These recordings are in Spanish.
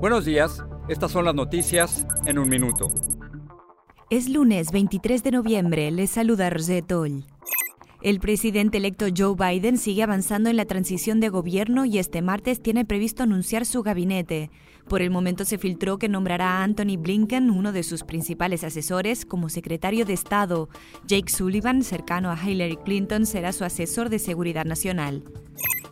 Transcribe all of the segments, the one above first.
Buenos días, estas son las noticias en un minuto. Es lunes 23 de noviembre, les saluda Rosette Oll. El presidente electo Joe Biden sigue avanzando en la transición de gobierno y este martes tiene previsto anunciar su gabinete. Por el momento se filtró que nombrará a Anthony Blinken, uno de sus principales asesores, como secretario de Estado. Jake Sullivan, cercano a Hillary Clinton, será su asesor de seguridad nacional.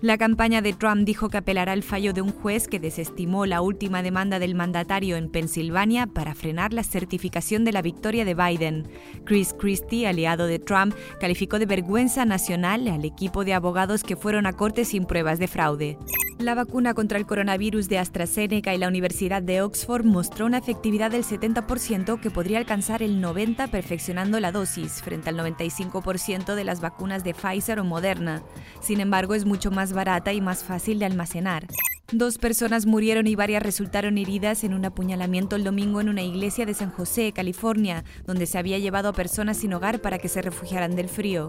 La campaña de Trump dijo que apelará al fallo de un juez que desestimó la última demanda del mandatario en Pensilvania para frenar la certificación de la victoria de Biden. Chris Christie, aliado de Trump, calificó de vergüenza nacional al equipo de abogados que fueron a corte sin pruebas de fraude. La vacuna contra el coronavirus de AstraZeneca y la Universidad de Oxford mostró una efectividad del 70% que podría alcanzar el 90% perfeccionando la dosis, frente al 95% de las vacunas de Pfizer o Moderna. Sin embargo, es mucho más barata y más fácil de almacenar. Dos personas murieron y varias resultaron heridas en un apuñalamiento el domingo en una iglesia de San José, California, donde se había llevado a personas sin hogar para que se refugiaran del frío.